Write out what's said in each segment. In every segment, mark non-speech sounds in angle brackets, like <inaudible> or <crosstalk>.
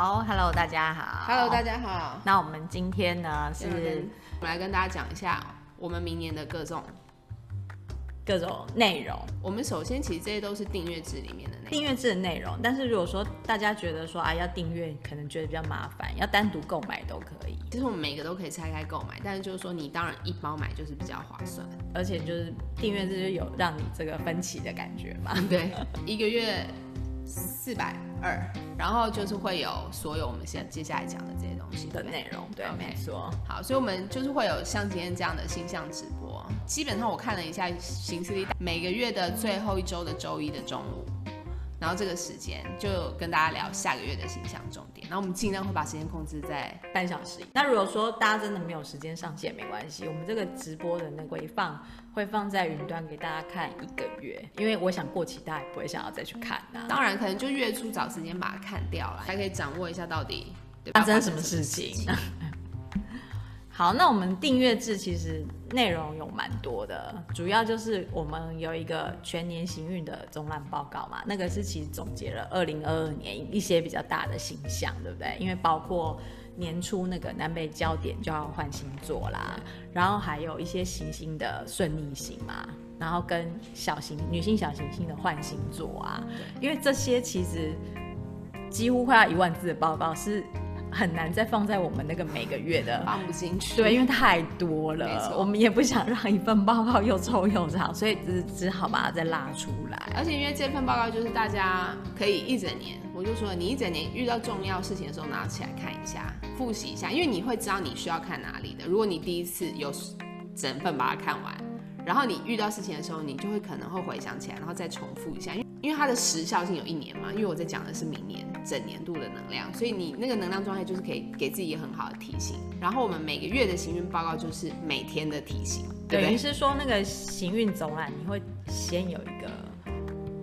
好，Hello，大家好。Hello，大家好。那我们今天呢是，我们来跟大家讲一下我们明年的各种各种内容。我们首先其实这些都是订阅制里面的内订阅制的内容，但是如果说大家觉得说啊要订阅，可能觉得比较麻烦，要单独购买都可以。其实我们每个都可以拆开购买，但是就是说你当然一包买就是比较划算，而且就是订阅制就有让你这个分期的感觉嘛。对，一个月。四百二，然后就是会有所有我们现在接下来讲的这些东西的内容，对，没错。好，所以我们就是会有像今天这样的星象直播。基本上我看了一下行事历，每个月的最后一周的周一的中午。然后这个时间就跟大家聊下个月的星象重点，然后我们尽量会把时间控制在半小时。那如果说大家真的没有时间上线，没关系，我们这个直播的那个回放会放在云端给大家看一个月，因为我想过期大家也不会想要再去看啊。当然，可能就月初找时间把它看掉了，还可以掌握一下到底发生什么事情。好，那我们订阅制其实内容有蛮多的，主要就是我们有一个全年行运的总览报告嘛，那个是其实总结了二零二二年一些比较大的形象，对不对？因为包括年初那个南北焦点就要换星座啦，然后还有一些行星的顺逆行嘛，然后跟小型女性小行星的换星座啊，因为这些其实几乎快要一万字的报告是。很难再放在我们那个每个月的放不进去，对，因为太多了，我们也不想让一份报告又臭又长，所以只只好把它再拉出来。而且因为这份报告就是大家可以一整年，我就说你一整年遇到重要事情的时候拿起来看一下，复习一下，因为你会知道你需要看哪里的。如果你第一次有整份把它看完，然后你遇到事情的时候，你就会可能会回想起来，然后再重复一下，因为。因为它的时效性有一年嘛，因为我在讲的是明年整年度的能量，所以你那个能量状态就是可以给自己一个很好的提醒。然后我们每个月的行运报告就是每天的提醒，对，等于是说那个行运总览，你会先有一个，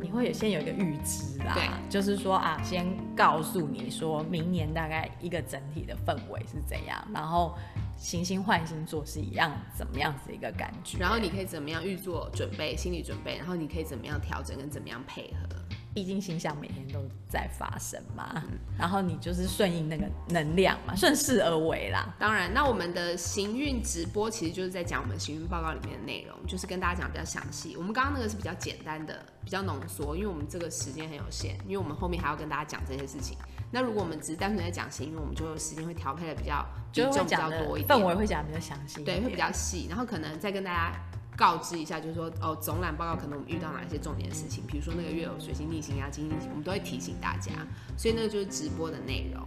你会有先有一个预知啦，对，就是说啊，先告诉你说明年大概一个整体的氛围是怎样，然后。行星换星座是一样怎么样子一个感觉？然后你可以怎么样预做准备，心理准备，然后你可以怎么样调整跟怎么样配合？毕竟星象每天都在发生嘛，嗯、然后你就是顺应那个能量嘛，顺势而为啦。当然，那我们的行运直播其实就是在讲我们行运报告里面的内容，就是跟大家讲比较详细。我们刚刚那个是比较简单的，比较浓缩，因为我们这个时间很有限，因为我们后面还要跟大家讲这些事情。那如果我们只是单纯在讲行运，我们就时间会调配的比较比重比较多一点，氛围会讲的比较详细，对，会比较细，然后可能再跟大家告知一下，就是说哦，总览报告可能我们遇到哪些重点的事情，比如说那个月有水星逆行啊、金星逆行，我们都会提醒大家，所以那个就是直播的内容。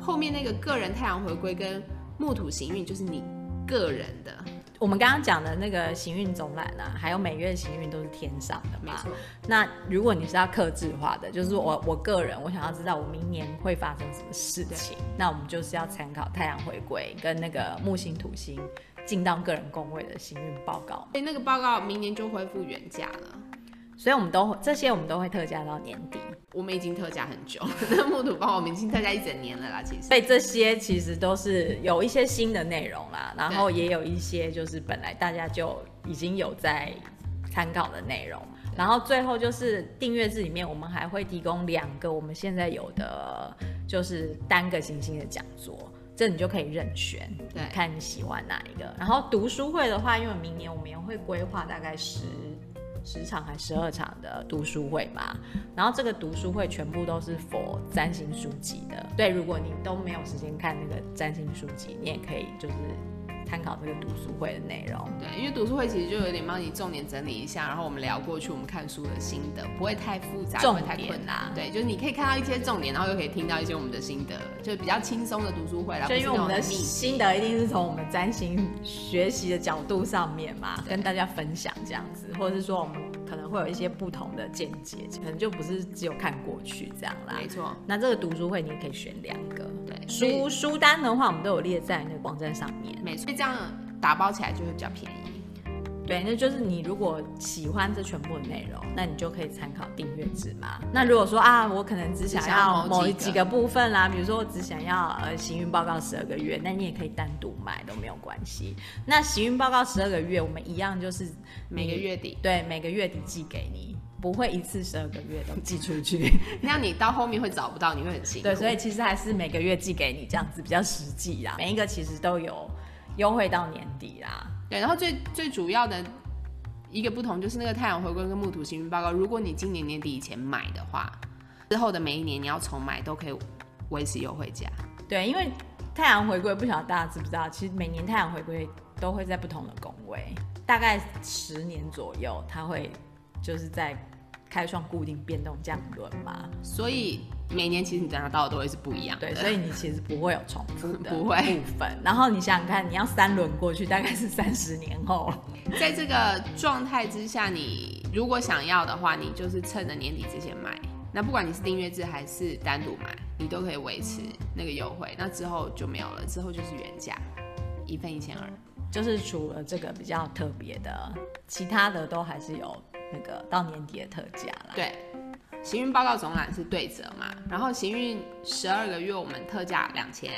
后面那个个人太阳回归跟木土行运，就是你个人的。我们刚刚讲的那个行运总览啊，还有每月行运都是天上的嘛。那如果你是要克制化的，就是我我个人，我想要知道我明年会发生什么事情，那我们就是要参考太阳回归跟那个木星土星进到个人工位的行运报告。所以那个报告明年就恢复原价了。所以我们都这些我们都会特价到年底。我们已经特价很久了，<laughs> 那木土帮我们已经特价一整年了啦。其实，所以这些其实都是有一些新的内容啦，然后也有一些就是本来大家就已经有在参考的内容。然后最后就是订阅制里面，我们还会提供两个我们现在有的就是单个行星的讲座，这你就可以任选，对，看你喜欢哪一个。然后读书会的话，因为明年我们也会规划大概十。十场还十二场的读书会嘛，然后这个读书会全部都是 for 占星书籍的。对，如果你都没有时间看那个占星书籍，你也可以就是。参考这个读书会的内容，对，因为读书会其实就有点帮你重点整理一下，然后我们聊过去我们看书的心得，不会太复杂，不会太困难。对，就是你可以看到一些重点，然后又可以听到一些我们的心得，就比较轻松的读书会。就因为我们的心得一定是从我们占星学习的角度上面嘛，跟大家分享这样子，或者是说我们可能会有一些不同的见解，可能就不是只有看过去这样啦。没错。那这个读书会你也可以选两个，对，书书单的话我们都有列在那个网站上面。没错。这样打包起来就会比较便宜。对，那就是你如果喜欢这全部的内容，那你就可以参考订阅制嘛。那如果说啊，我可能只想要某几个部分啦，比如说我只想要呃行运报告十二个月，那你也可以单独买都没有关系。那行运报告十二个月，我们一样就是每个月底，对，每个月底寄给你。不会一次十二个月都寄出去，<laughs> 那样你到后面会找不到，你会很辛苦。对，所以其实还是每个月寄给你这样子比较实际啦。每一个其实都有优惠到年底啦。对，然后最最主要的一个不同就是那个太阳回归跟木土行运报告，如果你今年年底以前买的话，之后的每一年你要重买都可以维持优惠价。对，因为太阳回归，不晓得大家知不知道，其实每年太阳回归都会在不同的宫位，大概十年左右，它会就是在开创固定变动降轮嘛。所以每年其实你拿到的都会是不一样的。对，所以你其实不会有重复的 <laughs> 不会部分。然后你想想看，你要三轮过去，大概是三十年后。<laughs> 在这个状态之下，你如果想要的话，你就是趁着年底之前买。那不管你是订阅制还是单独买，你都可以维持那个优惠。那之后就没有了，之后就是原价，一份一千二。就是除了这个比较特别的，其他的都还是有那个到年底的特价啦。对，行运报告总览是对折嘛，然后行运十二个月我们特价两千，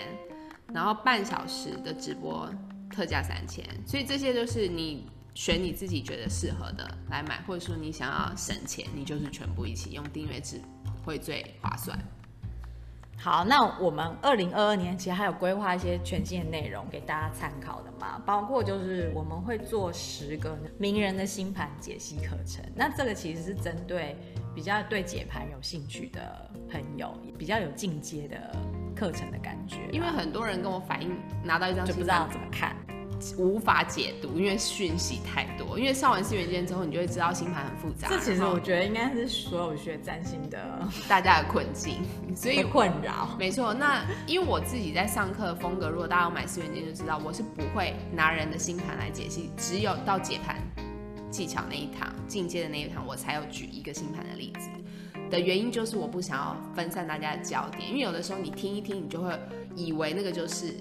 然后半小时的直播特价三千，所以这些就是你。选你自己觉得适合的来买，或者说你想要省钱，你就是全部一起用订阅制会最划算。好，那我们二零二二年其实还有规划一些全新的内容给大家参考的嘛，包括就是我们会做十个名人的星盘解析课程。那这个其实是针对比较对解盘有兴趣的朋友，比较有进阶的课程的感觉。因为很多人跟我反映拿到一张就不知道怎么看。无法解读，因为讯息太多。因为上完四元间之后，你就会知道星盘很复杂。这其实我觉得应该是所有学占星的大家的困境，所以 <laughs> 困扰。没错，那因为我自己在上课的风格，如果大家有买四元间就知道，我是不会拿人的星盘来解析，只有到解盘技巧那一堂进阶的那一堂，我才有举一个星盘的例子。的原因就是我不想要分散大家的焦点，因为有的时候你听一听，你就会以为那个就是。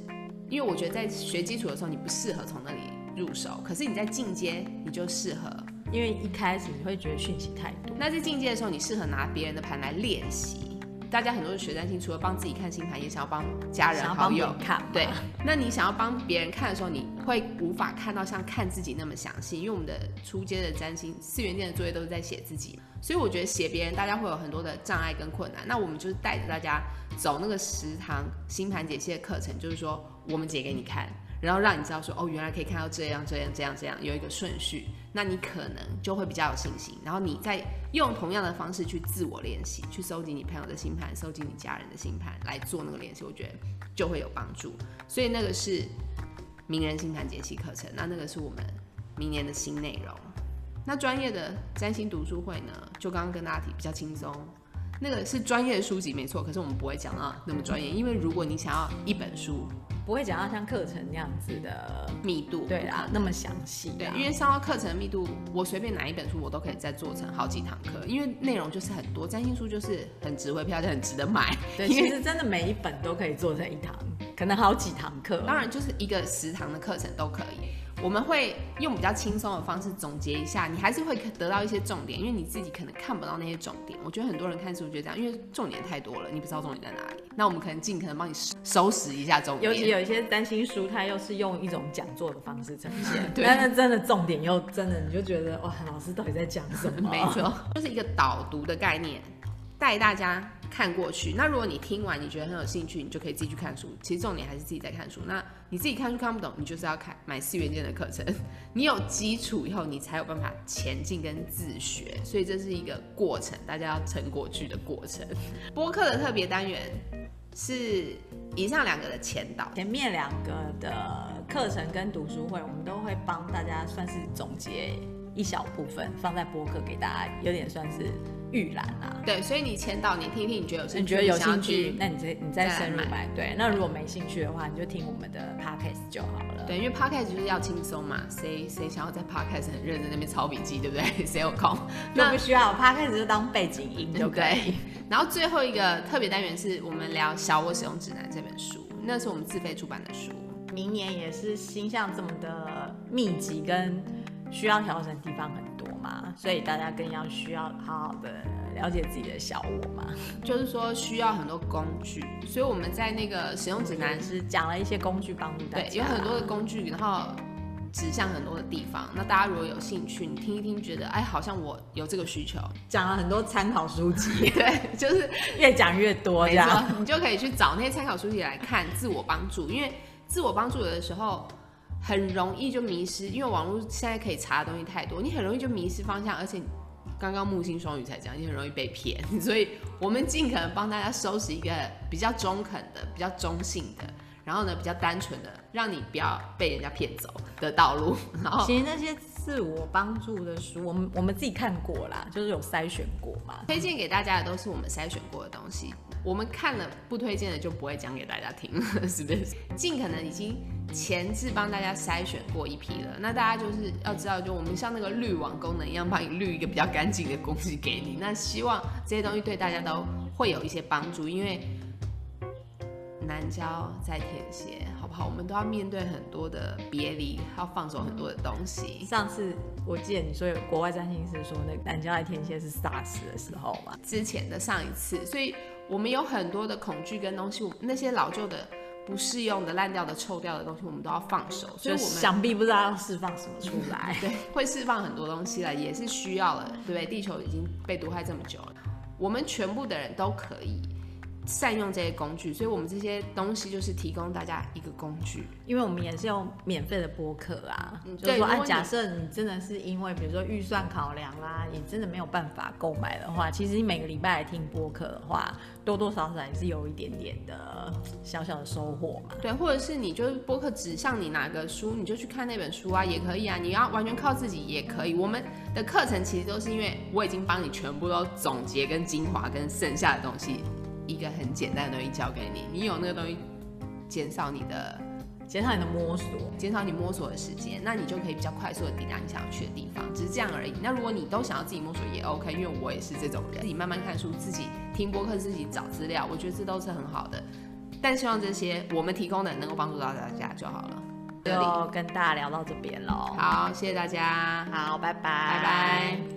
因为我觉得在学基础的时候，你不适合从那里入手，可是你在进阶你就适合，因为一开始你会觉得讯息太多。那在进阶的时候，你适合拿别人的盘来练习。大家很多的学占星，除了帮自己看星盘，也想要帮家人好友看。对，那你想要帮别人看的时候，你会无法看到像看自己那么详细，因为我们的初阶的占星四元件的作业都是在写自己，所以我觉得写别人，大家会有很多的障碍跟困难。那我们就是带着大家走那个十堂星盘解析的课程，就是说。我们解给你看，然后让你知道说，哦，原来可以看到这样这样这样这样，有一个顺序，那你可能就会比较有信心。然后你再用同样的方式去自我练习，去收集你朋友的星盘，收集你家人的星盘来做那个练习，我觉得就会有帮助。所以那个是名人星盘解析课程，那那个是我们明年的新内容。那专业的占星读书会呢，就刚刚跟大家提比较轻松。那个是专业的书籍没错，可是我们不会讲到那么专业，因为如果你想要一本书，不会讲到像课程那样子的密度，对啊，那么详细。对，因为上到课程的密度，我随便拿一本书，我都可以再做成好几堂课，因为内容就是很多，占星书就是很值回票价，很值得买。对，其实真的每一本都可以做成一堂，可能好几堂课。当然，就是一个十堂的课程都可以。我们会用比较轻松的方式总结一下，你还是会得到一些重点，因为你自己可能看不到那些重点。我觉得很多人看书觉得这样，因为重点太多了，你不知道重点在哪里。那我们可能尽可能帮你收拾一下重点。尤其有一些担心书，它又是用一种讲座的方式呈现，对，<laughs> 但是真的重点又真的，你就觉得哇，老师到底在讲什么？<laughs> 没错，就是一个导读的概念。带大家看过去。那如果你听完你觉得很有兴趣，你就可以自己去看书。其实重点还是自己在看书。那你自己看书看不懂，你就是要看买四元件的课程。<laughs> 你有基础以后，你才有办法前进跟自学。所以这是一个过程，大家要撑过去的过程。播客的特别单元是以上两个的前导，前面两个的课程跟读书会，我们都会帮大家算是总结一小部分，放在播客给大家，有点算是。预览啊，对，所以你签到，你听一听，你觉得有兴趣，你觉得有兴趣，那你再你再深入买。对，那如果没兴趣的话，你就听我们的 podcast 就好了。对，因为 podcast 就是要轻松嘛，谁谁想要在 podcast 很认真那边抄笔记，对不对？<laughs> 谁有空？那不需要，podcast 就当背景音就可以。然后最后一个特别单元是我们聊《小我使用指南》这本书，那是我们自费出版的书。明年也是星象这么的密集，跟需要调整的地方很多嘛。所以大家更要需要好好的了解自己的小我嘛，就是说需要很多工具，所以我们在那个使用指南是讲了一些工具帮助大家，对，有很多的工具，然后指向很多的地方。那大家如果有兴趣，你听一听，觉得哎，好像我有这个需求，讲了很多参考书籍，<laughs> 对，就是 <laughs> 越讲越多，这样你就可以去找那些参考书籍来看自我帮助，因为自我帮助有的时候很容易就迷失，因为网络现在可以查的东西太多，你很容易就迷失方向，而且。刚刚木星双鱼才讲，你很容易被骗，所以我们尽可能帮大家收拾一个比较中肯的、比较中性的，然后呢比较单纯的，让你不要被人家骗走的道路。然后其实那些自我帮助的书，我们我们自己看过啦，就是有筛选过嘛，推荐给大家的都是我们筛选过的东西。我们看了不推荐的就不会讲给大家听了，是不是？尽可能已经前置帮大家筛选过一批了。那大家就是要知道，就我们像那个滤网功能一样，帮你滤一个比较干净的东西给你。那希望这些东西对大家都会有一些帮助，因为南郊在天蝎，好？我们都要面对很多的别离，要放手很多的东西。上次我记得你说有国外占星师说，那个南交在天蝎是 SARS 的时候嘛？之前的上一次，所以。我们有很多的恐惧跟东西，那些老旧的、不适用的、烂掉的、臭掉的东西，我们都要放手。所以我们想必不知道要释放什么出来。<laughs> 对，会释放很多东西了，也是需要了，对不对？地球已经被毒害这么久了，我们全部的人都可以。善用这些工具，所以我们这些东西就是提供大家一个工具，因为我们也是用免费的播客啊。嗯、就是说，假设你真的是因为比如说预算考量啦，你真的没有办法购买的话，其实你每个礼拜来听播客的话，多多少少也是有一点点的小小的收获嘛。对，或者是你就是播客指向你哪个书，你就去看那本书啊，也可以啊。你要完全靠自己也可以。我们的课程其实都是因为我已经帮你全部都总结跟精华跟剩下的东西。一个很简单的东西教给你，你有那个东西，减少你的减少你的摸索，减少你摸索的时间，那你就可以比较快速的抵达你想要去的地方，只是这样而已。那如果你都想要自己摸索也 OK，因为我也是这种人，自己慢慢看书，自己听播客，自己找资料，我觉得这都是很好的。但希望这些我们提供的能够帮助到大家就好了。就跟大家聊到这边喽，好，谢谢大家，好，拜拜，拜拜。